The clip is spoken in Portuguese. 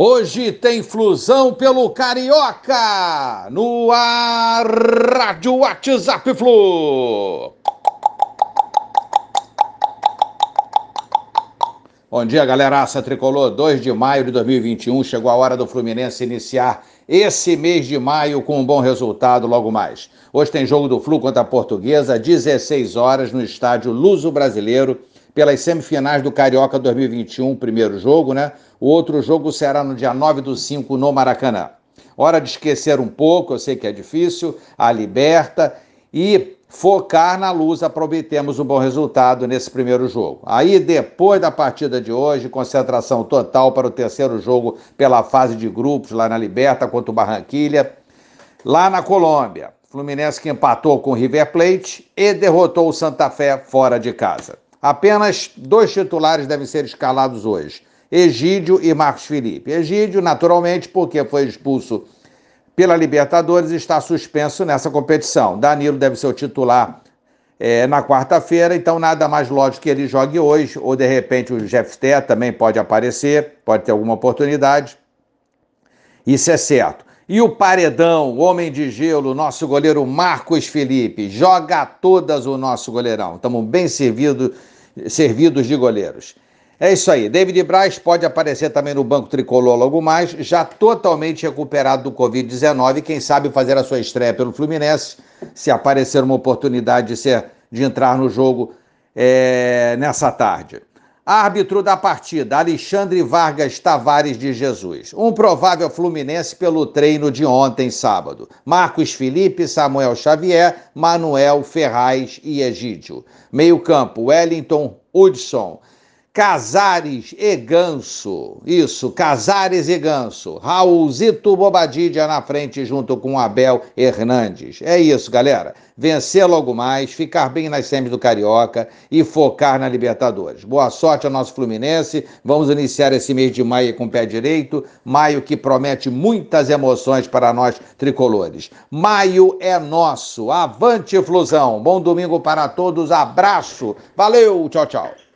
Hoje tem flusão pelo Carioca no ar Rádio WhatsApp Flu. Bom dia, galera. Aça Tricolor, 2 de maio de 2021. Chegou a hora do Fluminense iniciar esse mês de maio com um bom resultado logo mais. Hoje tem jogo do Flu contra a Portuguesa, 16 horas, no estádio Luso Brasileiro pelas semifinais do Carioca 2021, primeiro jogo, né? O outro jogo será no dia 9 do 5 no Maracanã. Hora de esquecer um pouco, eu sei que é difícil, a liberta e focar na luz obtermos um bom resultado nesse primeiro jogo. Aí, depois da partida de hoje, concentração total para o terceiro jogo pela fase de grupos lá na Liberta contra o Barranquilha, lá na Colômbia. Fluminense que empatou com o River Plate e derrotou o Santa Fé fora de casa. Apenas dois titulares devem ser escalados hoje: Egídio e Marcos Felipe. Egídio, naturalmente, porque foi expulso pela Libertadores, está suspenso nessa competição. Danilo deve ser o titular é, na quarta-feira, então nada mais lógico que ele jogue hoje, ou de repente o Jefté também pode aparecer, pode ter alguma oportunidade. Isso é certo. E o paredão, homem de gelo, nosso goleiro Marcos Felipe, joga todas o nosso goleirão. Estamos bem servido, servidos de goleiros. É isso aí. David Braz pode aparecer também no banco tricolor logo mais, já totalmente recuperado do Covid-19. Quem sabe fazer a sua estreia pelo Fluminense, se aparecer uma oportunidade de, ser, de entrar no jogo é, nessa tarde. Árbitro da partida, Alexandre Vargas Tavares de Jesus. Um provável Fluminense pelo treino de ontem, sábado. Marcos Felipe, Samuel Xavier, Manuel Ferraz e Egídio. Meio-campo, Wellington Hudson. Casares e Ganso. Isso, Casares e Ganso. Raulzito Bobadilha na frente junto com Abel Hernandes. É isso, galera. Vencer logo mais, ficar bem nas semis do Carioca e focar na Libertadores. Boa sorte ao nosso Fluminense. Vamos iniciar esse mês de maio com o pé direito. Maio que promete muitas emoções para nós tricolores. Maio é nosso. Avante, Flusão. Bom domingo para todos. Abraço. Valeu. Tchau, tchau.